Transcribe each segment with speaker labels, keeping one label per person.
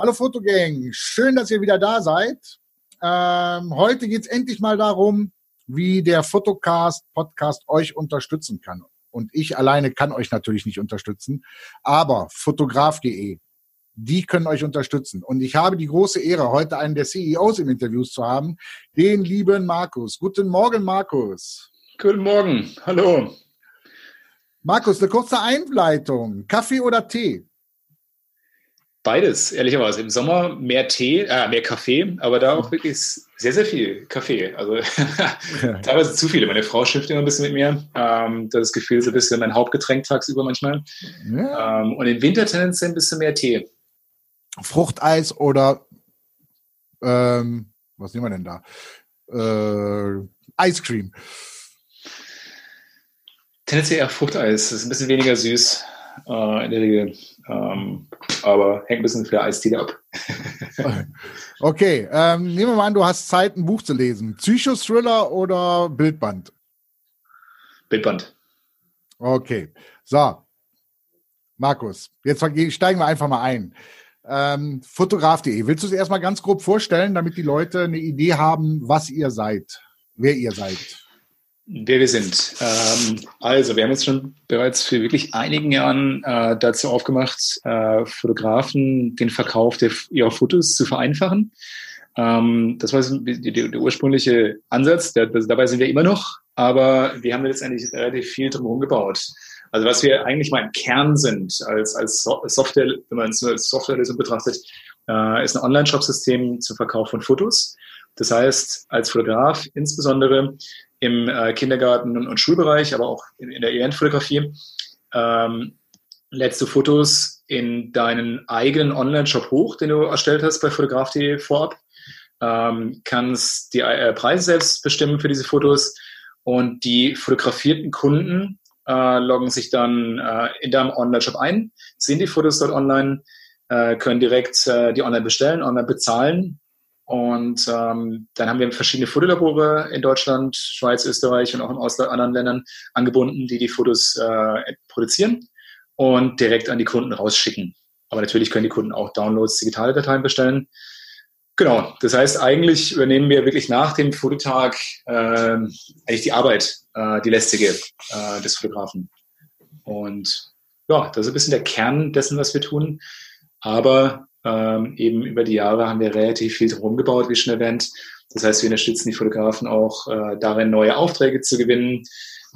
Speaker 1: Hallo Fotogang, schön, dass ihr wieder da seid. Ähm, heute geht es endlich mal darum, wie der Fotocast Podcast euch unterstützen kann. Und ich alleine kann euch natürlich nicht unterstützen, aber fotograf.de, die können euch unterstützen. Und ich habe die große Ehre, heute einen der CEOs im Interview zu haben, den lieben Markus. Guten Morgen, Markus.
Speaker 2: Guten Morgen, hallo.
Speaker 1: Markus, eine kurze Einleitung. Kaffee oder Tee?
Speaker 2: Beides, ehrlicherweise. Im Sommer mehr Tee, äh, mehr Kaffee, aber da auch wirklich sehr, sehr viel Kaffee. Also teilweise zu viele. Meine Frau schimpft immer ein bisschen mit mir. Ähm, das Gefühl ist ein bisschen mein Hauptgetränk tagsüber manchmal. Ja. Ähm, und im Winter tendenziell ein bisschen mehr Tee.
Speaker 1: Fruchteis oder ähm, was nehmen wir denn da? Äh, Ice Cream.
Speaker 2: Tendenziell eher Fruchteis. Das ist ein bisschen weniger süß äh, in der Regel. Ähm, aber hängt ein bisschen für der Eistee ab.
Speaker 1: okay, ähm, nehmen wir mal an, du hast Zeit, ein Buch zu lesen. Psychothriller oder Bildband?
Speaker 2: Bildband.
Speaker 1: Okay, so. Markus, jetzt steigen wir einfach mal ein. Ähm, Fotograf.de. Willst du es erstmal ganz grob vorstellen, damit die Leute eine Idee haben, was ihr seid, wer ihr seid?
Speaker 2: Wer wir sind. Ähm, also, wir haben uns schon bereits für wirklich einigen Jahren äh, dazu aufgemacht, äh, Fotografen den Verkauf der, ihrer Fotos zu vereinfachen. Ähm, das war der, der, ursprüngliche Ansatz. Der, das, dabei sind wir immer noch, aber wir haben letztendlich relativ viel drumherum gebaut. Also was wir eigentlich mal im Kern sind, als, als Software, wenn man es als Softwarelösung betrachtet, äh, ist ein Online-Shop-System zum Verkauf von Fotos. Das heißt, als Fotograf insbesondere im äh, Kindergarten- und, und, Schulbereich, aber auch in, in der Eventfotografie, ähm, lädst du Fotos in deinen eigenen Online-Shop hoch, den du erstellt hast bei fotograf.de vorab, ähm, kannst die äh, Preise selbst bestimmen für diese Fotos und die fotografierten Kunden äh, loggen sich dann äh, in deinem Online-Shop ein, sehen die Fotos dort online, äh, können direkt äh, die online bestellen, online bezahlen und ähm, dann haben wir verschiedene Fotolabore in Deutschland, Schweiz, Österreich und auch in anderen Ländern angebunden, die die Fotos äh, produzieren und direkt an die Kunden rausschicken. Aber natürlich können die Kunden auch Downloads, digitale Dateien bestellen. Genau, das heißt, eigentlich übernehmen wir wirklich nach dem Fototag äh, eigentlich die Arbeit, äh, die lästige äh, des Fotografen. Und ja, das ist ein bisschen der Kern dessen, was wir tun. Aber ähm, eben über die Jahre haben wir relativ viel drum gebaut, wie schon erwähnt. Das heißt, wir unterstützen die Fotografen auch äh, darin, neue Aufträge zu gewinnen,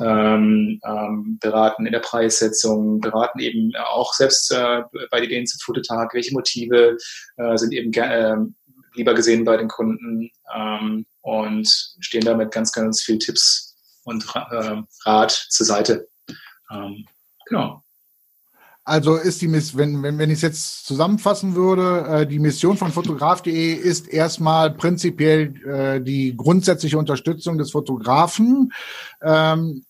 Speaker 2: ähm, ähm, beraten in der Preissetzung, beraten eben auch selbst äh, bei Ideen zum Fototag, welche Motive äh, sind eben äh, lieber gesehen bei den Kunden ähm, und stehen damit ganz, ganz viel Tipps und äh, Rat zur Seite. Ähm, genau.
Speaker 1: Also ist die Miss, wenn, wenn, wenn ich es jetzt zusammenfassen würde, äh, die Mission von fotograf.de ist erstmal prinzipiell äh, die grundsätzliche Unterstützung des Fotografen, ähm,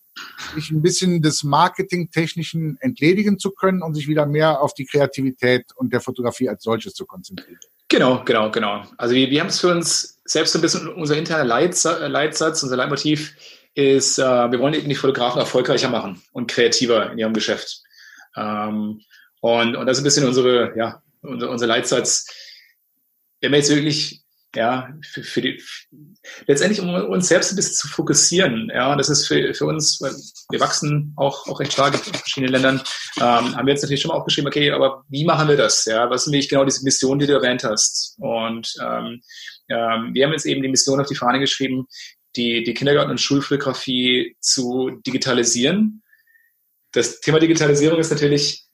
Speaker 1: sich ein bisschen des Marketingtechnischen entledigen zu können und sich wieder mehr auf die Kreativität und der Fotografie als solches zu konzentrieren.
Speaker 2: Genau, genau, genau. Also wir, wir haben es für uns selbst ein bisschen unser interner Leitsatz, Leitsatz unser Leitmotiv ist, äh, wir wollen eben die Fotografen erfolgreicher machen und kreativer in ihrem Geschäft. Ähm, und, und das ist ein bisschen unsere, ja, unser, unser Leitsatz. Wenn wir jetzt wirklich, ja, für, für die, letztendlich um uns selbst ein bisschen zu fokussieren, ja, das ist für, für uns, wir wachsen auch, auch recht stark in verschiedenen Ländern, ähm, haben wir jetzt natürlich schon mal aufgeschrieben, okay, aber wie machen wir das, ja, was sind nämlich genau diese Mission, die du erwähnt hast, und ähm, ähm, wir haben jetzt eben die Mission auf die Fahne geschrieben, die, die Kindergarten- und Schulfotografie zu digitalisieren das Thema Digitalisierung ist natürlich,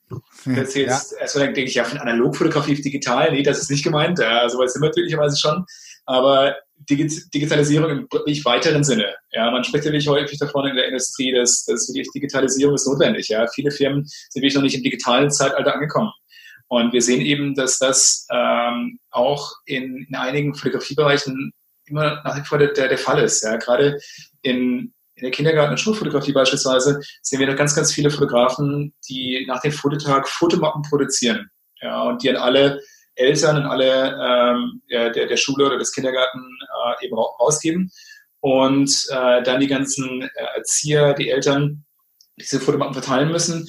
Speaker 2: das jetzt, ja. erstmal denke ich ja von Analogfotografie auf digital. Nee, das ist nicht gemeint. Ja, sowas sind wir natürlicherweise schon. Aber Digitalisierung im wirklich weiteren Sinne. Ja, man spricht natürlich häufig davon in der Industrie, dass, dass wirklich Digitalisierung ist notwendig. Ja, viele Firmen sind wirklich noch nicht im digitalen Zeitalter angekommen. Und wir sehen eben, dass das ähm, auch in, in einigen Fotografiebereichen immer nach wie vor der, der Fall ist. Ja, gerade in in der Kindergarten- und Schulfotografie beispielsweise sehen wir da ganz, ganz viele Fotografen, die nach dem Fototag Fotomappen produzieren. Ja, und die an alle Eltern und alle ähm, der, der Schule oder des Kindergarten äh, eben rausgeben. Und äh, dann die ganzen äh, Erzieher, die Eltern diese Fotomappen verteilen müssen.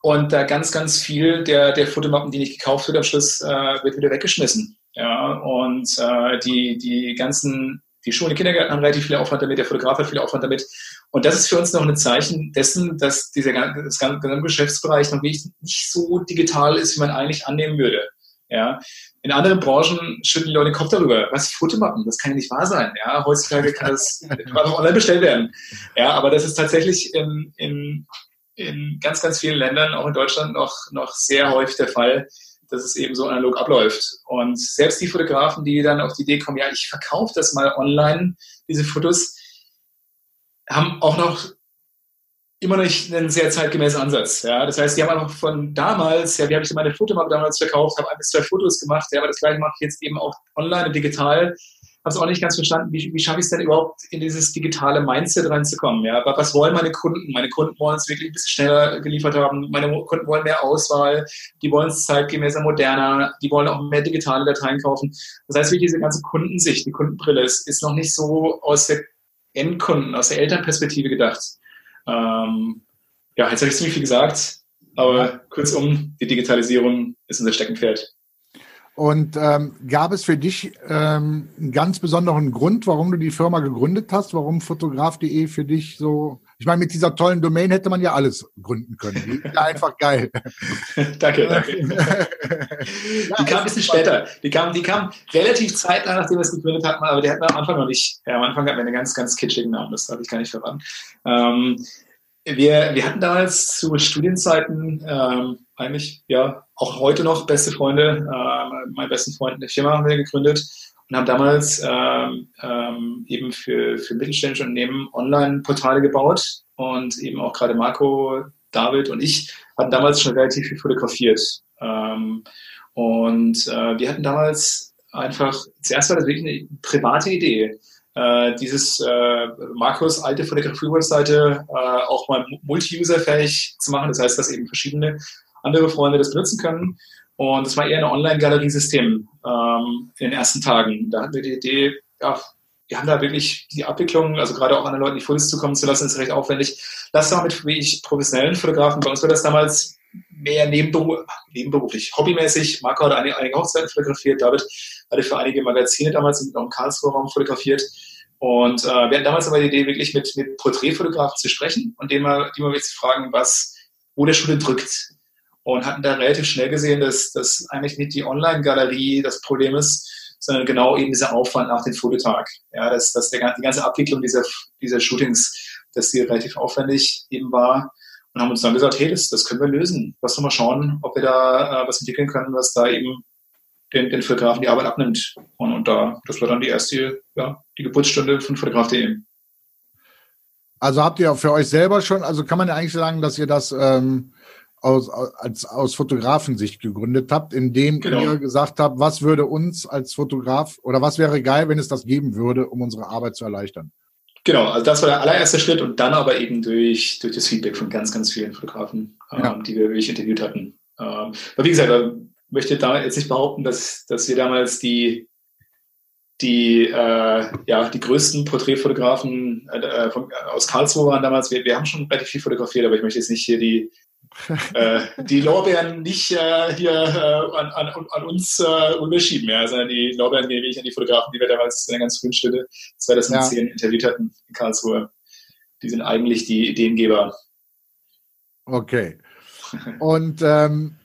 Speaker 2: Und da ganz, ganz viel der, der Fotomappen, die nicht gekauft wird, am Schluss äh, wird wieder weggeschmissen. Ja, und äh, die, die ganzen, die Schulen, die Kindergärten haben relativ viel Aufwand damit, der Fotograf hat viel Aufwand damit. Und das ist für uns noch ein Zeichen dessen, dass dieser das ganze Geschäftsbereich noch nicht, nicht so digital ist, wie man eigentlich annehmen würde. Ja, in anderen Branchen schütteln die Leute den Kopf darüber. Was Fotomappen? Das kann ja nicht wahr sein. Ja, heutzutage kann das auch online bestellt werden. Ja, aber das ist tatsächlich in, in, in ganz, ganz vielen Ländern, auch in Deutschland, noch, noch sehr häufig der Fall, dass es eben so analog abläuft. Und selbst die Fotografen, die dann auf die Idee kommen, ja, ich verkaufe das mal online, diese Fotos, haben auch noch immer noch nicht einen sehr zeitgemäßen Ansatz. Ja? Das heißt, die haben auch von damals, ja, wie habe ich meine Fotomappe damals verkauft, habe ein bis zwei Fotos gemacht, ja, aber das gleiche mache ich jetzt eben auch online und digital habe es auch nicht ganz verstanden, wie, wie schaffe ich es denn überhaupt in dieses digitale Mindset reinzukommen? Ja? Was wollen meine Kunden? Meine Kunden wollen es wirklich ein bisschen schneller geliefert haben. Meine Kunden wollen mehr Auswahl. Die wollen es zeitgemäßer, moderner. Die wollen auch mehr digitale Dateien kaufen. Das heißt, wie diese ganze Kundensicht, die Kundenbrille ist, ist noch nicht so aus der Endkunden, aus der Elternperspektive gedacht. Ähm, ja, jetzt habe ich ziemlich viel gesagt, aber kurzum, die Digitalisierung ist unser Steckenpferd.
Speaker 1: Und ähm, gab es für dich ähm, einen ganz besonderen Grund, warum du die Firma gegründet hast? Warum fotograf.de für dich so? Ich meine, mit dieser tollen Domain hätte man ja alles gründen können. Die ist einfach geil.
Speaker 2: danke, danke. die kam ein bisschen später. Die kam, die kam relativ zeitnah, nachdem wir es gegründet hatten, aber der hat am Anfang noch nicht. Ja, am Anfang hatten wir einen ganz, ganz kitschigen Namen. Das habe ich gar nicht verraten. Ähm, wir, wir hatten damals zu Studienzeiten ähm, eigentlich, ja, auch heute noch beste Freunde. Äh, meinen besten Freund in der Firma haben wir gegründet und haben damals ähm, ähm, eben für, für mittelständische Unternehmen Online-Portale gebaut und eben auch gerade Marco, David und ich hatten damals schon relativ viel fotografiert. Ähm, und äh, wir hatten damals einfach, zuerst war das wirklich eine private Idee äh, dieses äh, Markus alte Fotografie-Webseite äh, auch mal multi-user-fähig zu machen. Das heißt, dass eben verschiedene andere Freunde das benutzen können. Und das war eher ein Online-Galerie-System ähm, in den ersten Tagen. Da hatten wir die Idee, ja, wir haben da wirklich die Abwicklung, also gerade auch anderen Leuten die Fotos zukommen zu lassen, ist recht aufwendig. Lass doch mit wie ich professionellen Fotografen. Bei uns war das damals mehr nebenberuf, nebenberuflich, hobbymäßig. Marco hat einige, einige Hochzeiten fotografiert, David hatte für einige Magazine damals im Karlsruher Raum fotografiert. Und äh, wir hatten damals aber die Idee, wirklich mit, mit Porträtfotografen zu sprechen und denen mal, die mal zu fragen, was, wo der Schule drückt. Und hatten da relativ schnell gesehen, dass, dass eigentlich nicht die Online-Galerie das Problem ist, sondern genau eben dieser Aufwand nach dem Fototag. Ja, dass, dass der, die ganze Abwicklung dieser, dieser Shootings, dass die relativ aufwendig eben war. Und haben uns dann gesagt, hey, das, das können wir lösen. Lass doch mal schauen, ob wir da äh, was entwickeln können, was da eben den, den Fotografen die Arbeit abnimmt. Und, und da, das war dann die erste, ja, die Geburtsstunde von Fotograf.de.
Speaker 1: Also habt ihr für euch selber schon, also kann man ja eigentlich sagen, dass ihr das ähm, aus, als, aus Fotografensicht gegründet habt, indem genau. ihr gesagt habt, was würde uns als Fotograf oder was wäre geil, wenn es das geben würde, um unsere Arbeit zu erleichtern?
Speaker 2: Genau, also das war der allererste Schritt und dann aber eben durch, durch das Feedback von ganz, ganz vielen Fotografen, ja. ähm, die wir wirklich interviewt hatten. Ähm, aber wie gesagt, möchte da jetzt nicht behaupten, dass, dass wir damals die, die, äh, ja, die größten Porträtfotografen äh, von, aus Karlsruhe waren damals. Wir, wir haben schon relativ viel fotografiert, aber ich möchte jetzt nicht hier die, äh, die Lorbeeren nicht äh, hier äh, an, an, an, uns äh, unterschieben, ja, sondern die Lorbeeren gebe ich an die Fotografen, die wir damals in der ganz frühen Stunde 2010 ja. interviewt hatten in Karlsruhe. Die sind eigentlich die Ideengeber.
Speaker 1: Okay. Und ähm,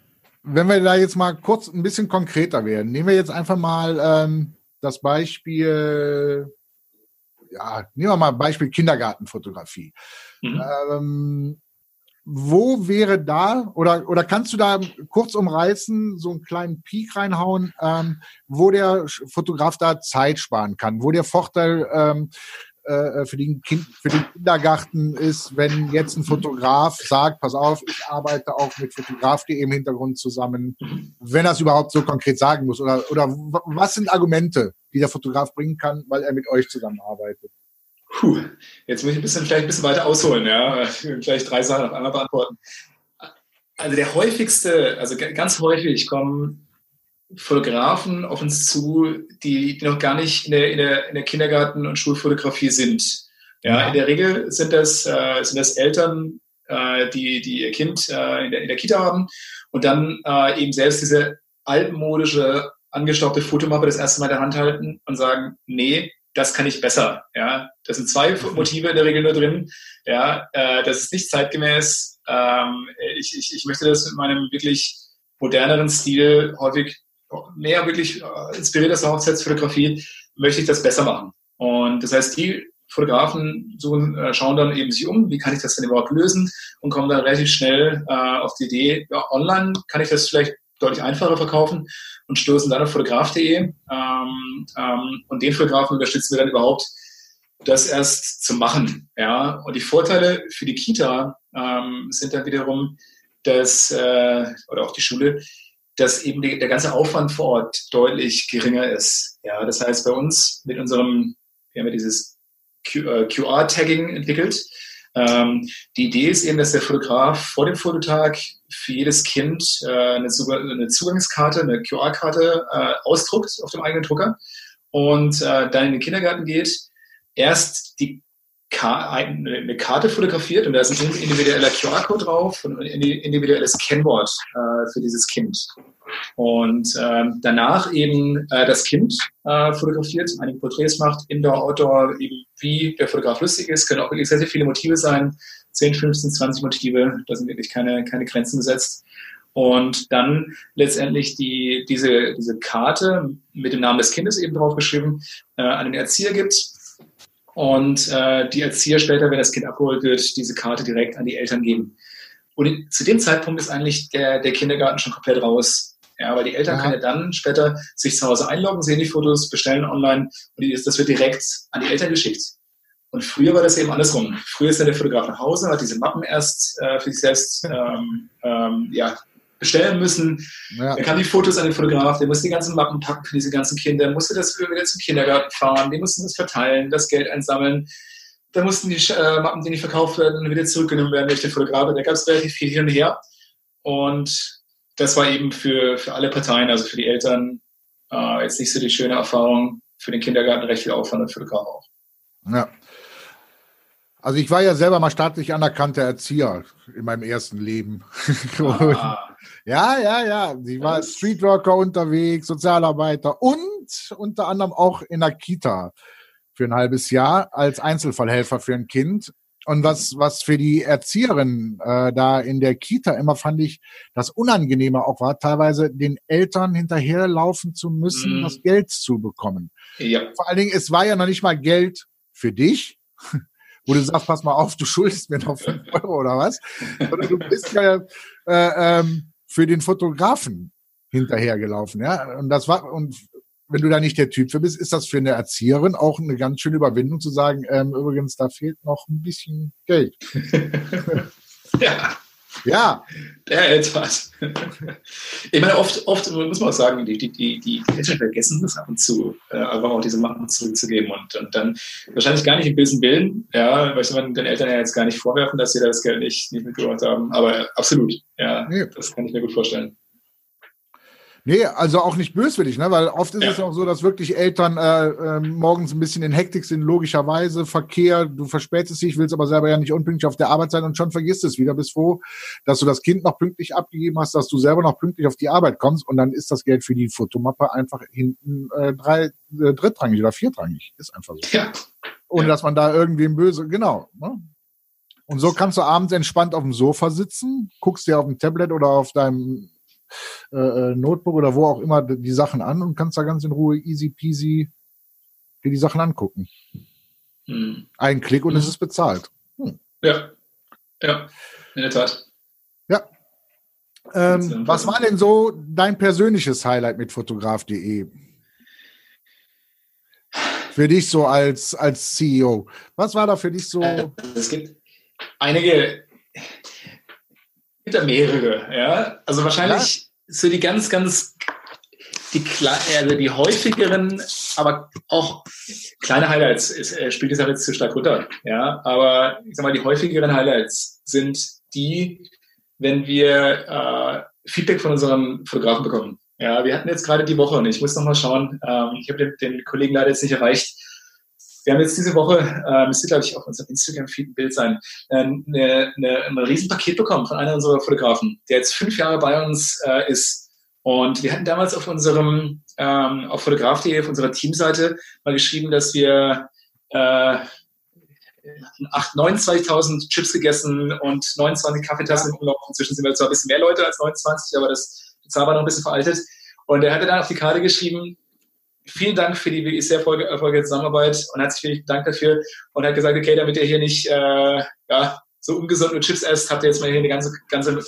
Speaker 1: wenn wir da jetzt mal kurz ein bisschen konkreter werden, nehmen wir jetzt einfach mal ähm, das Beispiel, ja, nehmen wir mal Beispiel Kindergartenfotografie. Mhm. Ähm, wo wäre da, oder, oder kannst du da kurz umreißen, so einen kleinen Peak reinhauen, ähm, wo der Fotograf da Zeit sparen kann, wo der Vorteil ähm, äh, für, den kind, für den Kindergarten ist, wenn jetzt ein Fotograf sagt, pass auf, ich arbeite auch mit Fotograf.de im Hintergrund zusammen, wenn er es überhaupt so konkret sagen muss? Oder, oder was sind Argumente, die der Fotograf bringen kann, weil er mit euch zusammenarbeitet?
Speaker 2: Puh, jetzt muss ich ein bisschen, vielleicht ein bisschen weiter ausholen, ja, vielleicht drei Sachen auf einmal beantworten. Also der häufigste, also ganz häufig kommen Fotografen auf uns zu, die, die noch gar nicht in der, in der, in der Kindergarten- und Schulfotografie sind. Ja, ja, in der Regel sind das, äh, sind das Eltern, äh, die, die ihr Kind äh, in, der, in der Kita haben und dann äh, eben selbst diese altmodische, angestaubte Fotomappe das erste Mal in der Hand halten und sagen, nee, das kann ich besser. Ja, das sind zwei Motive in der Regel nur drin. Ja, äh, das ist nicht zeitgemäß. Ähm, ich, ich, ich möchte das mit meinem wirklich moderneren Stil häufig mehr wirklich äh, inspiriert aus der Hochzeitsfotografie, möchte ich das besser machen. Und das heißt, die Fotografen suchen, äh, schauen dann eben sich um, wie kann ich das denn überhaupt lösen und kommen dann relativ schnell äh, auf die Idee, ja, online kann ich das vielleicht deutlich einfacher verkaufen und stoßen dann auf fotograf.de ähm, ähm, und den Fotografen unterstützen wir dann überhaupt, das erst zu machen. Ja? Und die Vorteile für die Kita ähm, sind dann wiederum, dass, äh, oder auch die Schule, dass eben die, der ganze Aufwand vor Ort deutlich geringer ist. Ja, das heißt, bei uns mit unserem, wir haben ja dieses QR-Tagging äh, entwickelt. Ähm, die Idee ist eben, dass der Fotograf vor dem Fototag für jedes Kind äh, eine, eine, Zugangskarte, eine QR-Karte äh, ausdruckt auf dem eigenen Drucker und äh, dann in den Kindergarten geht, erst die eine Karte fotografiert und da ist ein individueller QR-Code drauf und ein individuelles Kennwort äh, für dieses Kind. Und äh, danach eben äh, das Kind äh, fotografiert, einige Porträts macht, Indoor, Outdoor, eben wie der Fotograf lustig ist, können auch wirklich sehr, sehr viele Motive sein, 10, 15, 20 Motive, da sind wirklich keine, keine Grenzen gesetzt. Und dann letztendlich die, diese, diese Karte mit dem Namen des Kindes eben draufgeschrieben äh, an den Erzieher gibt, und äh, die Erzieher später, wenn das Kind abgeholt wird, diese Karte direkt an die Eltern geben. Und zu dem Zeitpunkt ist eigentlich der, der Kindergarten schon komplett raus. Ja, weil die Eltern ja. können ja dann später sich zu Hause einloggen, sehen die Fotos, bestellen online und die, das wird direkt an die Eltern geschickt. Und früher war das eben andersrum. Früher ist dann der Fotograf nach Hause, hat diese Mappen erst äh, für sich selbst ähm, ähm, ja, bestellen müssen. Ja. Er kam die Fotos an den Fotograf, der musste die ganzen Mappen packen für diese ganzen Kinder, musste das wieder zum Kindergarten fahren, die mussten das verteilen, das Geld einsammeln. Da mussten die äh, Mappen, die nicht verkauft werden, wieder zurückgenommen werden durch den Fotografen. Da gab es relativ viel hin und her. Und das war eben für, für alle Parteien, also für die Eltern, äh, jetzt nicht so die schöne Erfahrung, für den Kindergarten recht viel Aufwand und für den Fotograf auch.
Speaker 1: Ja. Also ich war ja selber mal staatlich anerkannter Erzieher in meinem ersten Leben. Ah. Ja, ja, ja. Sie war Streetworker unterwegs, Sozialarbeiter und unter anderem auch in der Kita für ein halbes Jahr als Einzelfallhelfer für ein Kind. Und was, was für die Erzieherin äh, da in der Kita immer fand ich, das Unangenehme auch war, teilweise den Eltern hinterherlaufen zu müssen, mm. das Geld zu bekommen. Ja. Vor allen Dingen, es war ja noch nicht mal Geld für dich, wo du sagst, pass mal auf, du schuldest mir noch fünf Euro oder was. Sondern du bist ja äh, ähm, für den Fotografen hinterhergelaufen, ja. Und das war, und wenn du da nicht der Typ für bist, ist das für eine Erzieherin auch eine ganz schöne Überwindung zu sagen, ähm, übrigens, da fehlt noch ein bisschen Geld.
Speaker 2: ja. Ja. Der etwas. Ich meine, oft, oft muss man auch sagen, die, die, die, die Menschen vergessen das ab und zu, äh, einfach auch diese Macht zurückzugeben und, und dann wahrscheinlich gar nicht im bösen Willen, ja, möchte man den Eltern ja jetzt gar nicht vorwerfen, dass sie das Geld nicht, nicht mitgebracht haben, aber absolut, ja, ja, das kann ich mir gut vorstellen.
Speaker 1: Nee, also auch nicht böswillig, ne? weil oft ist ja. es auch so, dass wirklich Eltern äh, äh, morgens ein bisschen in Hektik sind, logischerweise, Verkehr, du verspätest dich, willst aber selber ja nicht unpünktlich auf der Arbeit sein und schon vergisst es wieder, bis froh, dass du das Kind noch pünktlich abgegeben hast, dass du selber noch pünktlich auf die Arbeit kommst und dann ist das Geld für die Fotomappe einfach hinten äh, drei, äh, drittrangig oder viertrangig. Ist einfach so. Ja. Ohne dass man da irgendwem böse, genau. Ne? Und so kannst du abends entspannt auf dem Sofa sitzen, guckst dir auf dem Tablet oder auf deinem äh, äh, Notebook oder wo auch immer die Sachen an und kannst da ganz in Ruhe easy peasy dir die Sachen angucken. Hm. Ein Klick und hm. es ist bezahlt.
Speaker 2: Hm. Ja, ja, in der Tat.
Speaker 1: Ja. Ähm, was war denn so dein persönliches Highlight mit fotograf.de? Für dich so als, als CEO. Was war da für dich so?
Speaker 2: Äh, es gibt einige gibt da mehrere, ja. Also wahrscheinlich ja. so die ganz, ganz die also die häufigeren, aber auch kleine Highlights ist, äh, spielt es halt jetzt zu stark runter. Ja, aber ich sag mal, die häufigeren Highlights sind die, wenn wir äh, Feedback von unseren Fotografen bekommen. Ja, wir hatten jetzt gerade die Woche und ich muss noch mal schauen. Ähm, ich habe den, den Kollegen leider jetzt nicht erreicht wir haben jetzt diese Woche, äh, müsste glaube ich auf unserem Instagram-Feed ein Bild sein, äh, eine, eine, ein Riesenpaket bekommen von einer unserer Fotografen, der jetzt fünf Jahre bei uns äh, ist. Und wir hatten damals auf unserem, ähm, auf fotograf.de, auf unserer Teamseite mal geschrieben, dass wir äh, 29.000 Chips gegessen und 29 Kaffeetassen ja. Inzwischen sind wir zwar ein bisschen mehr Leute als 29, aber das Zahl war noch ein bisschen veraltet. Und er hatte dann auf die Karte geschrieben, vielen Dank für die wirklich sehr erfolgreiche Zusammenarbeit und herzlich vielen Dank dafür und hat gesagt, okay, damit ihr hier nicht äh, ja, so ungesund mit Chips esst, habt ihr jetzt mal hier eine ganze, ganze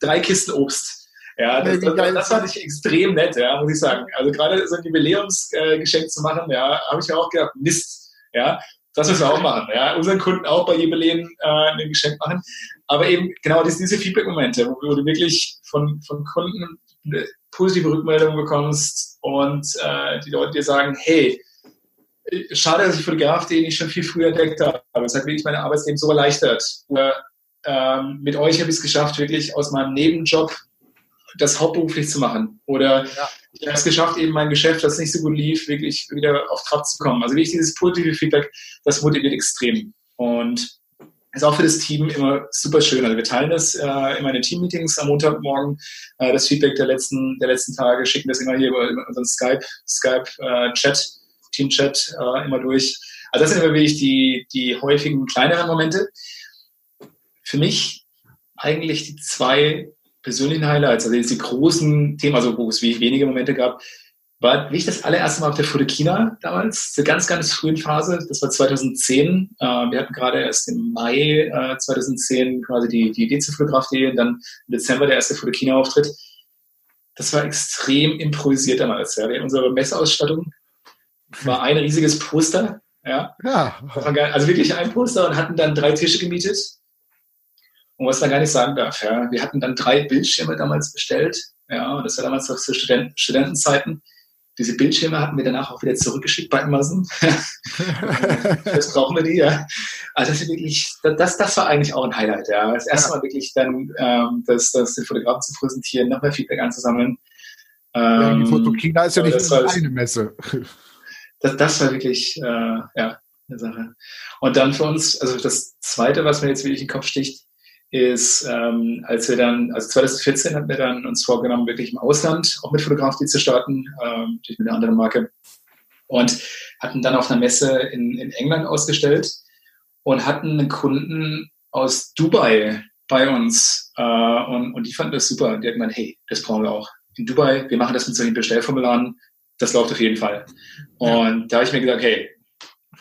Speaker 2: drei Kisten Obst. Ja, das, das, das, fand ich extrem nett, ja, muss ich sagen. Also gerade so ein Jubiläumsgeschenk äh, zu machen, ja, habe ich ja auch gedacht, Mist, ja, das müssen wir auch machen, ja, unseren Kunden auch bei Jubiläen äh, ein Geschenk machen. Aber eben genau diese, diese Feedback-Momente, wo du wirklich von, von Kunden eine positive Rückmeldung bekommst und äh, die Leute dir sagen, hey, schade, dass ich Fotograf, den ich schon viel früher entdeckt habe. Es hat wirklich meine Arbeitsleben so erleichtert. Oder, ähm, mit euch habe ich es geschafft, wirklich aus meinem Nebenjob das hauptberuflich zu machen. Oder ja. ich habe es geschafft, eben mein Geschäft, das nicht so gut lief, wirklich wieder auf Trab zu kommen. Also wirklich dieses positive Feedback, das motiviert extrem. Und ist auch für das Team immer super schön. Also wir teilen das äh, immer in den Team-Meetings am Montagmorgen, äh, das Feedback der letzten, der letzten Tage, schicken das immer hier über unseren Skype, Skype äh, Chat, Team-Chat äh, immer durch. Also das sind immer wirklich die, die häufigen kleineren Momente. Für mich eigentlich die zwei persönlichen Highlights, also die großen Themen, also wo es wenige Momente gab, war ich das allererste Mal auf der Fotokina damals, zur ganz, ganz frühen Phase. Das war 2010. Äh, wir hatten gerade erst im Mai 2010 quasi die, die Idee zu Fotografie und dann im Dezember der erste Fotokina-Auftritt. Das war extrem improvisiert damals. Ja. Unsere Messeausstattung war ein riesiges Poster. Ja. ja. Also wirklich ein Poster und hatten dann drei Tische gemietet und was man gar nicht sagen darf, ja, wir hatten dann drei Bildschirme damals bestellt. Ja, und das war damals noch zu Studenten Studentenzeiten. Diese Bildschirme hatten wir danach auch wieder zurückgeschickt bei Amazon. Jetzt brauchen wir die, ja. Also das ist wirklich, das, das war eigentlich auch ein Highlight, ja. Das erste Mal wirklich dann, ähm, das, das den Fotografen zu präsentieren, noch mehr Feedback anzusammeln.
Speaker 1: ja, die ähm, Fotokina ist ja nicht nur eine Messe.
Speaker 2: Das, das war wirklich, äh, ja, eine Sache. Und dann für uns, also das zweite, was mir jetzt wirklich in den Kopf sticht, ist, ähm, als wir dann, also 2014 hatten wir dann uns vorgenommen, wirklich im Ausland auch mit Fotografie zu starten, ähm, natürlich mit einer anderen Marke. Und hatten dann auf einer Messe in, in England ausgestellt und hatten einen Kunden aus Dubai bei uns. Äh, und, und die fanden das super. Die hatten gemeint, hey, das brauchen wir auch. In Dubai, wir machen das mit solchen Bestellformularen, das läuft auf jeden Fall. Und da habe ich mir gesagt, hey,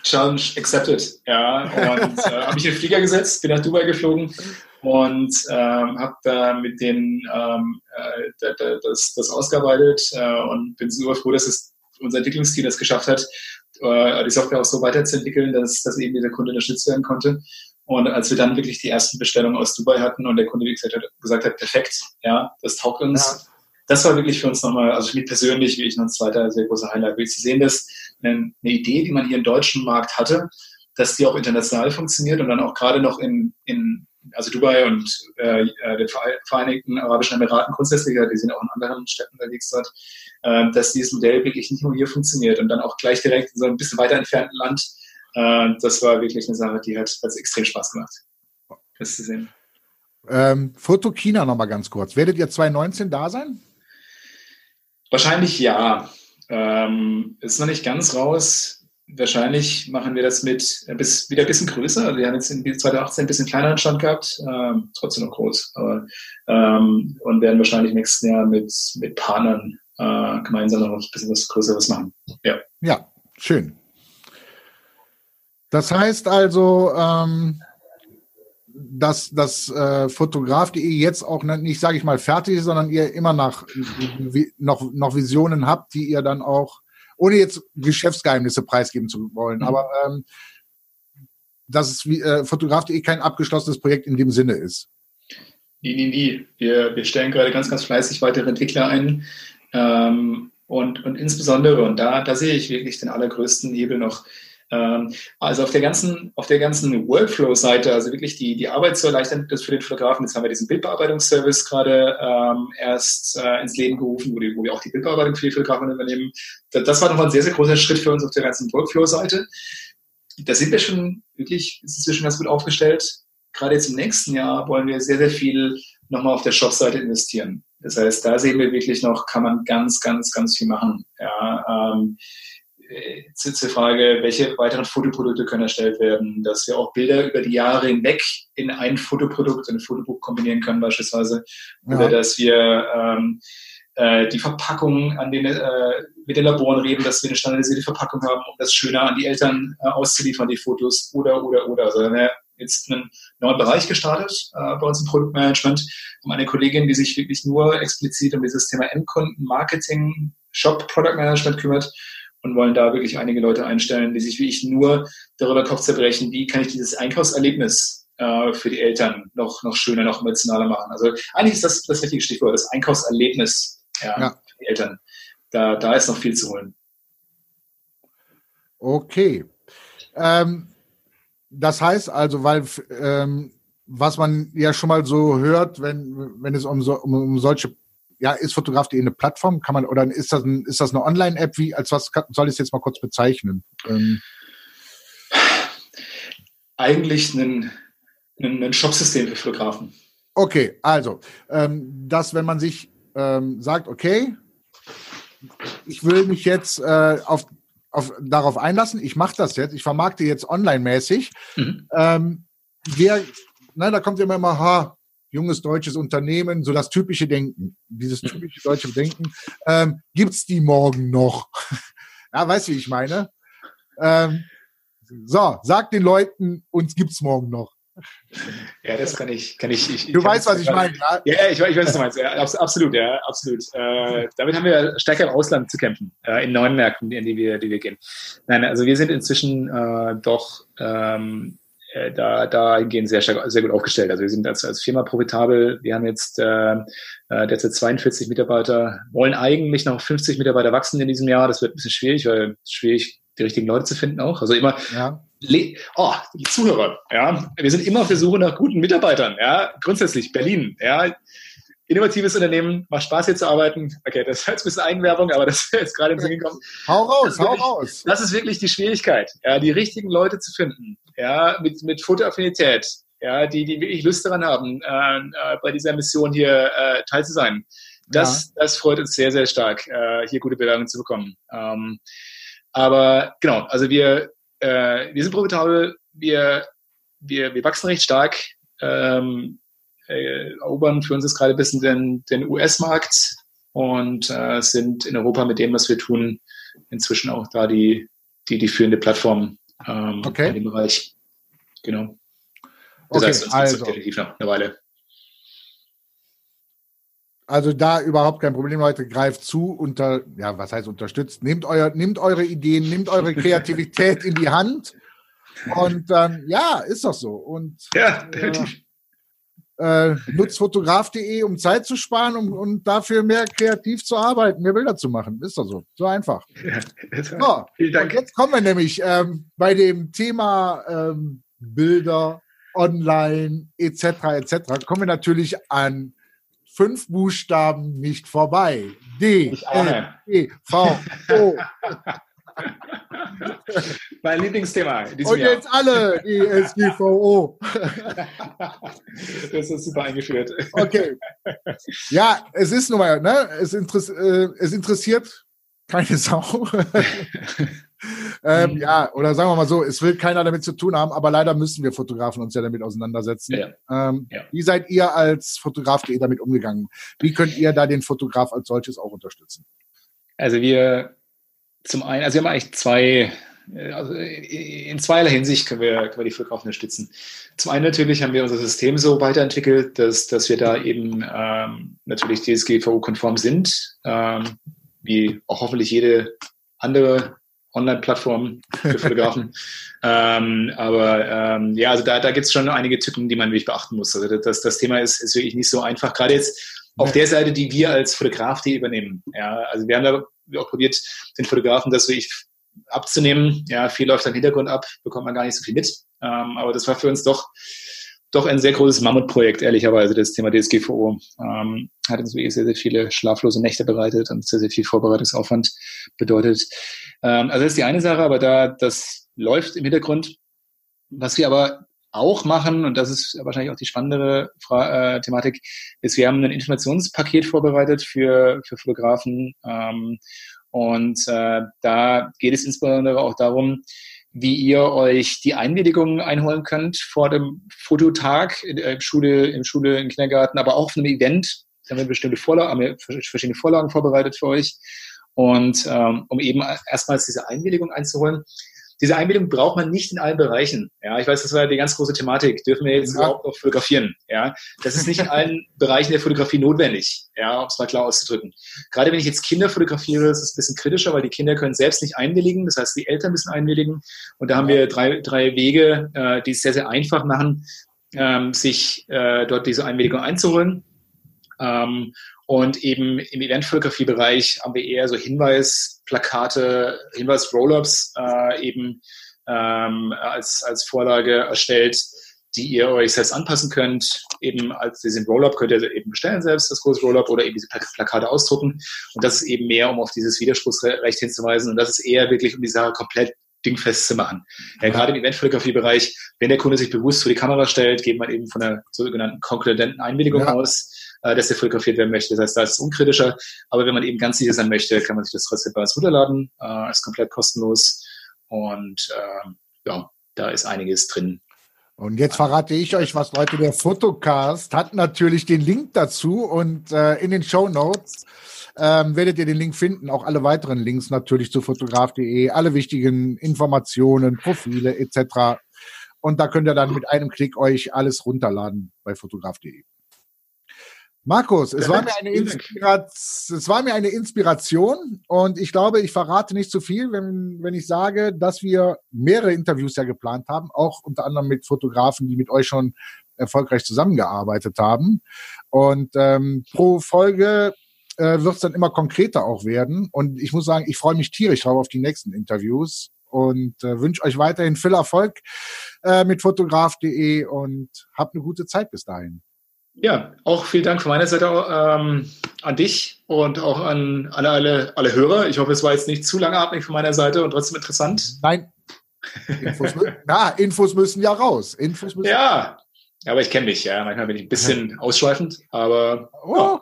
Speaker 2: Challenge accepted. Ja, und äh, habe mich in den Flieger gesetzt, bin nach Dubai geflogen und ähm, habe da mit denen ähm, äh, das, das ausgearbeitet äh, und bin super froh, dass es unser Entwicklungsteam das geschafft hat, äh, die Software auch so weiterzuentwickeln, dass, dass eben dieser Kunde unterstützt werden konnte. Und als wir dann wirklich die ersten Bestellungen aus Dubai hatten und der Kunde wie gesagt hat, gesagt hat perfekt, ja, das taugt uns. Ja. Das war wirklich für uns nochmal, also für mich persönlich, wie ich noch ein zweiter sehr großer Highlight. Zu sehen, dass eine, eine Idee, die man hier im deutschen Markt hatte, dass die auch international funktioniert und dann auch gerade noch in, in also Dubai und äh, äh den Vereinigten Arabischen Emiraten grundsätzlich, die sind auch in anderen Städten unterwegs dort, äh, dass dieses Modell wirklich nicht nur hier funktioniert und dann auch gleich direkt in so ein bisschen weiter entfernten Land. Äh, das war wirklich eine Sache, die hat, hat extrem Spaß gemacht, das zu sehen.
Speaker 1: Ähm, Foto China nochmal ganz kurz. Werdet ihr 2019 da sein?
Speaker 2: Wahrscheinlich ja. Ähm, ist noch nicht ganz raus wahrscheinlich machen wir das mit äh, bis, wieder ein bisschen größer. Wir haben jetzt in 2018 ein bisschen kleineren Stand gehabt, ähm, trotzdem noch groß, aber ähm, und werden wahrscheinlich nächstes Jahr mit, mit Partnern äh, gemeinsam noch ein bisschen was Größeres machen. Ja.
Speaker 1: Ja, schön. Das heißt also, ähm, dass das äh, Fotograf.de jetzt auch nicht, sage ich mal, fertig ist, sondern ihr immer nach, noch, noch Visionen habt, die ihr dann auch ohne jetzt Geschäftsgeheimnisse preisgeben zu wollen, mhm. aber ähm, dass es wie äh, Fotograf.de kein abgeschlossenes Projekt in dem Sinne ist.
Speaker 2: Nie, nie, nie. Wir, wir stellen gerade ganz, ganz fleißig weitere Entwickler ein. Ähm, und, und insbesondere, und da, da sehe ich wirklich den allergrößten Hebel noch, also auf der ganzen, auf der ganzen Workflow-Seite, also wirklich die, die Arbeit zu erleichtern, das für den Fotografen. Jetzt haben wir diesen Bildbearbeitungsservice gerade ähm, erst äh, ins Leben gerufen, wo, die, wo wir auch die Bildbearbeitung für die Fotografen übernehmen. Das, das war nochmal ein sehr, sehr großer Schritt für uns auf der ganzen Workflow-Seite. da sind wir schon wirklich, ist es schon ganz gut aufgestellt. Gerade jetzt im nächsten Jahr wollen wir sehr, sehr viel nochmal auf der Shop-Seite investieren. Das heißt, da sehen wir wirklich noch, kann man ganz, ganz, ganz viel machen. Ja, ähm, äh, zur Frage, welche weiteren Fotoprodukte können erstellt werden, dass wir auch Bilder über die Jahre hinweg in ein Fotoprodukt, in ein Fotobuch kombinieren können beispielsweise. Oder dass wir ähm, äh, die Verpackung an den, äh, mit den Laboren reden, dass wir eine standardisierte Verpackung haben, um das schöner an die Eltern äh, auszuliefern, die Fotos oder, oder, oder. Also wir haben jetzt einen neuen Bereich gestartet äh, bei uns im Produktmanagement, um eine Kollegin, die sich wirklich nur explizit um dieses Thema Endkunden, Marketing, Shop, Product Management kümmert und wollen da wirklich einige Leute einstellen, die sich wie ich nur darüber Kopf zerbrechen, wie kann ich dieses Einkaufserlebnis äh, für die Eltern noch, noch schöner, noch emotionaler machen. Also eigentlich ist das das richtige Stichwort, das Einkaufserlebnis ja, ja. für die Eltern. Da, da ist noch viel zu holen.
Speaker 1: Okay. Ähm, das heißt also, weil ähm, was man ja schon mal so hört, wenn, wenn es um, so, um, um solche ja, ist Fotograf.de eine Plattform? Kann man, oder ist das, ein, ist das eine Online-App? Wie, als was kann, soll ich es jetzt mal kurz bezeichnen? Ähm.
Speaker 2: Eigentlich ein, ein, ein Shopsystem für Fotografen.
Speaker 1: Okay, also, ähm, dass wenn man sich ähm, sagt, okay, ich will mich jetzt äh, auf, auf, darauf einlassen, ich mache das jetzt, ich vermarkte jetzt online-mäßig. Mhm. Ähm, wer, na, da kommt immer immer, ha, junges deutsches Unternehmen, so das typische Denken, dieses typische deutsche Denken, ähm, gibt's die morgen noch? ja, weißt du, wie ich meine? Ähm, so, sag den Leuten, uns gibt's morgen noch.
Speaker 2: Ja, das kann ich, kann ich. ich
Speaker 1: du weißt, was ich meine,
Speaker 2: ja? Ja, ich, ich weiß, was du meinst. Ja, absolut, ja, absolut. Äh, damit haben wir stärker im Ausland zu kämpfen, äh, in neuen Märkten, in die wir, die wir gehen. Nein, also wir sind inzwischen äh, doch ähm, äh, da, da gehen sehr, sehr gut aufgestellt. Also wir sind als, als Firma profitabel. Wir haben jetzt äh, äh derzeit 42 Mitarbeiter, wollen eigentlich noch 50 Mitarbeiter wachsen in diesem Jahr. Das wird ein bisschen schwierig, weil es schwierig die richtigen Leute zu finden auch. Also immer, ja. oh, die Zuhörer, ja, wir sind immer auf der Suche nach guten Mitarbeitern, ja, grundsätzlich Berlin, ja, innovatives Unternehmen, macht Spaß hier zu arbeiten. Okay, das ist jetzt ein bisschen Eigenwerbung, aber das ist jetzt gerade im Sinn gekommen.
Speaker 1: Hau raus, hau wirklich, raus.
Speaker 2: Das ist wirklich die Schwierigkeit, ja, die richtigen Leute zu finden ja, mit, mit Fotoaffinität, ja, die, die wirklich Lust daran haben, äh, äh, bei dieser Mission hier äh, teil zu sein. Das, ja. das freut uns sehr, sehr stark, äh, hier gute Bewerbungen zu bekommen. Ähm, aber genau, also wir, äh, wir sind profitabel, wir, wir, wir wachsen recht stark, ähm, äh, erobern für uns ist gerade ein bisschen den, den US-Markt und äh, sind in Europa mit dem, was wir tun, inzwischen auch da die, die, die führende Plattform ähm, okay. in dem Bereich. Genau.
Speaker 1: Das okay, heißt, uns also. definitiv noch eine Weile. Also da überhaupt kein Problem, Leute. Greift zu, unter, ja, was heißt unterstützt? Nehmt, euer, nehmt eure Ideen, nehmt eure Kreativität in die Hand. Und ähm, ja, ist doch so. Und
Speaker 2: ja, definitiv. Äh,
Speaker 1: äh, nutzfotograf.de, um Zeit zu sparen um, und dafür mehr kreativ zu arbeiten, mehr Bilder zu machen. Ist doch so. So einfach. Ja, so. Und jetzt kommen wir nämlich ähm, bei dem Thema ähm, Bilder, online, etc. etc. kommen wir natürlich an fünf Buchstaben nicht vorbei. D, L, E, V, O.
Speaker 2: mein Lieblingsthema.
Speaker 1: Und Jahr. jetzt alle die SGVO.
Speaker 2: das ist super eingeführt.
Speaker 1: Okay. Ja, es ist nun mal, ne? es, interess äh, es interessiert keine Sau. ähm, ja, oder sagen wir mal so, es will keiner damit zu tun haben, aber leider müssen wir Fotografen uns ja damit auseinandersetzen. Ja. Ähm, ja. Wie seid ihr als Fotograf.de damit umgegangen? Wie könnt ihr da den Fotograf als solches auch unterstützen?
Speaker 2: Also wir zum einen, also wir haben eigentlich zwei, äh, also in zweierlei Hinsicht können wir, können wir die Verkauf unterstützen. Zum einen natürlich haben wir unser System so weiterentwickelt, dass, dass wir da eben ähm, natürlich DSGVO-konform sind, ähm, wie auch hoffentlich jede andere Online-Plattform für Fotografen. ähm, aber ähm, ja, also da, da gibt es schon einige Tücken, die man wirklich beachten muss. Also das, das Thema ist, ist wirklich nicht so einfach. Gerade jetzt auf der Seite, die wir als Fotograf die übernehmen. Ja, also wir haben da auch probiert, den Fotografen das wirklich abzunehmen. Ja, viel läuft am Hintergrund ab, bekommt man gar nicht so viel mit. Ähm, aber das war für uns doch, doch ein sehr großes Mammutprojekt, ehrlicherweise, das Thema DSGVO. Ähm, hat uns wirklich sehr, sehr viele schlaflose Nächte bereitet und sehr, sehr viel Vorbereitungsaufwand bedeutet. Ähm, also das ist die eine Sache, aber da, das läuft im Hintergrund. Was wir aber auch machen, und das ist wahrscheinlich auch die spannendere Fra äh, Thematik, ist, wir haben ein Informationspaket vorbereitet für, für Fotografen. Ähm, und äh, da geht es insbesondere auch darum, wie ihr euch die Einwilligung einholen könnt vor dem Fototag in, äh, Schule, im Schule, im Kindergarten, aber auch von einem Event. Da haben wir bestimmte Vorlagen, haben wir verschiedene Vorlagen vorbereitet für euch. Und ähm, um eben erstmals diese Einwilligung einzuholen. Diese Einbildung braucht man nicht in allen Bereichen. Ja, ich weiß, das war die ganz große Thematik. Dürfen wir jetzt ja. überhaupt noch fotografieren? Ja, das ist nicht in allen Bereichen der Fotografie notwendig. Ja, um es mal klar auszudrücken. Gerade wenn ich jetzt Kinder fotografiere, ist es ein bisschen kritischer, weil die Kinder können selbst nicht einwilligen. Das heißt, die Eltern müssen einwilligen. Und da haben wir drei, drei Wege, äh, die es sehr, sehr einfach machen, ähm, sich äh, dort diese Einwilligung einzuholen. Ähm, und eben im Eventfotografie-Bereich haben wir eher so Hinweisplakate, Hinweis-Roll-Ups äh, eben ähm, als, als Vorlage erstellt, die ihr euch selbst anpassen könnt. Eben als diesen Roll-Up könnt ihr eben bestellen selbst, das große Roll-Up, oder eben diese Plakate ausdrucken. Und das ist eben mehr, um auf dieses Widerspruchsrecht hinzuweisen. Und das ist eher wirklich, um die Sache komplett dingfest zu machen. Ja, gerade im Eventfotografie-Bereich, wenn der Kunde sich bewusst vor die Kamera stellt, geht man eben von einer sogenannten konkludenten Einwilligung ja. aus äh, dass der fotografiert werden möchte. Das heißt, da ist es unkritischer. Aber wenn man eben ganz sicher sein möchte, kann man sich das trotzdem bei uns runterladen. Äh, ist komplett kostenlos. Und äh, ja, da ist einiges drin.
Speaker 1: Und jetzt verrate ich euch was, Leute. Der Fotocast hat natürlich den Link dazu und äh, in den Show Notes ähm, werdet ihr den Link finden. Auch alle weiteren Links natürlich zu fotograf.de, alle wichtigen Informationen, Profile etc. Und da könnt ihr dann mit einem Klick euch alles runterladen bei fotograf.de. Markus, es war, mir eine es war mir eine Inspiration und ich glaube, ich verrate nicht zu viel, wenn, wenn ich sage, dass wir mehrere Interviews ja geplant haben, auch unter anderem mit Fotografen, die mit euch schon erfolgreich zusammengearbeitet haben. Und ähm, pro Folge äh, wird es dann immer konkreter auch werden. Und ich muss sagen, ich freue mich tierisch drauf auf die nächsten Interviews und äh, wünsche euch weiterhin viel Erfolg äh, mit fotograf.de und habt eine gute Zeit bis dahin.
Speaker 2: Ja, auch vielen Dank von meiner Seite ähm, an dich und auch an, an alle, alle Hörer. Ich hoffe, es war jetzt nicht zu langatmig von meiner Seite und trotzdem interessant.
Speaker 1: Nein. Infos, na, Infos müssen ja raus. Infos müssen
Speaker 2: ja, aber ich kenne mich, ja. Manchmal bin ich ein bisschen ausschweifend, aber. Oh.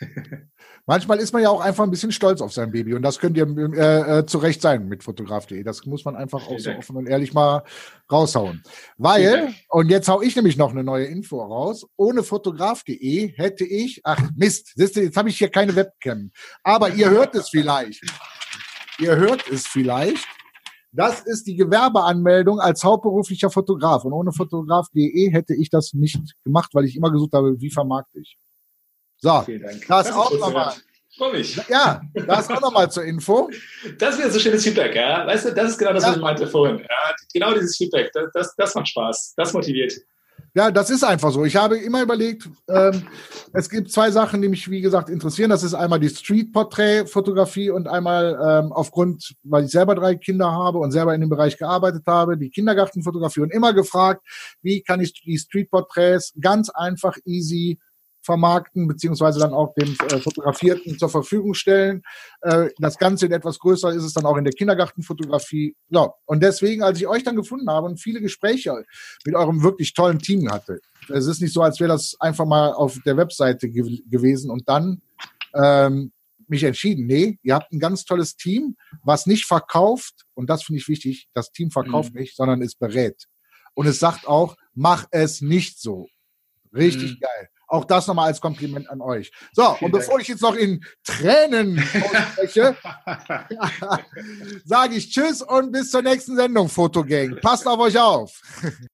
Speaker 2: Ja.
Speaker 1: Manchmal ist man ja auch einfach ein bisschen stolz auf sein Baby und das könnt ihr äh, äh, zu Recht sein mit fotograf.de. Das muss man einfach auch so offen und ehrlich mal raushauen. Weil, und jetzt hau ich nämlich noch eine neue Info raus, ohne fotograf.de hätte ich, ach Mist, jetzt habe ich hier keine Webcam, aber ihr hört es vielleicht. Ihr hört es vielleicht. Das ist die Gewerbeanmeldung als hauptberuflicher Fotograf. Und ohne fotograf.de hätte ich das nicht gemacht, weil ich immer gesucht habe, wie vermarkte ich. So, Vielen Dank. das, das auch nochmal. Freue mich. Ja, das auch nochmal zur Info.
Speaker 2: Das wäre so schönes Feedback, ja. Weißt du, das ist genau das, ja. was ich meinte vorhin. Ja, genau dieses Feedback, das, das, das macht Spaß, das motiviert.
Speaker 1: Ja, das ist einfach so. Ich habe immer überlegt, ähm, es gibt zwei Sachen, die mich, wie gesagt, interessieren. Das ist einmal die Street-Portrait-Fotografie und einmal ähm, aufgrund, weil ich selber drei Kinder habe und selber in dem Bereich gearbeitet habe, die Kindergartenfotografie und immer gefragt, wie kann ich die Street-Portraits ganz einfach, easy vermarkten, beziehungsweise dann auch dem äh, Fotografierten zur Verfügung stellen. Äh, das Ganze in etwas größer ist es dann auch in der Kindergartenfotografie. Ja, und deswegen, als ich euch dann gefunden habe und viele Gespräche mit eurem wirklich tollen Team hatte, es ist nicht so, als wäre das einfach mal auf der Webseite ge gewesen und dann ähm, mich entschieden, nee, ihr habt ein ganz tolles Team, was nicht verkauft, und das finde ich wichtig, das Team verkauft mhm. nicht, sondern es berät. Und es sagt auch, mach es nicht so. Richtig mhm. geil. Auch das nochmal als Kompliment an euch. So, Vielen und bevor Dank. ich jetzt noch in Tränen ausspreche, sage ich Tschüss und bis zur nächsten Sendung, Fotogang. Passt auf euch auf.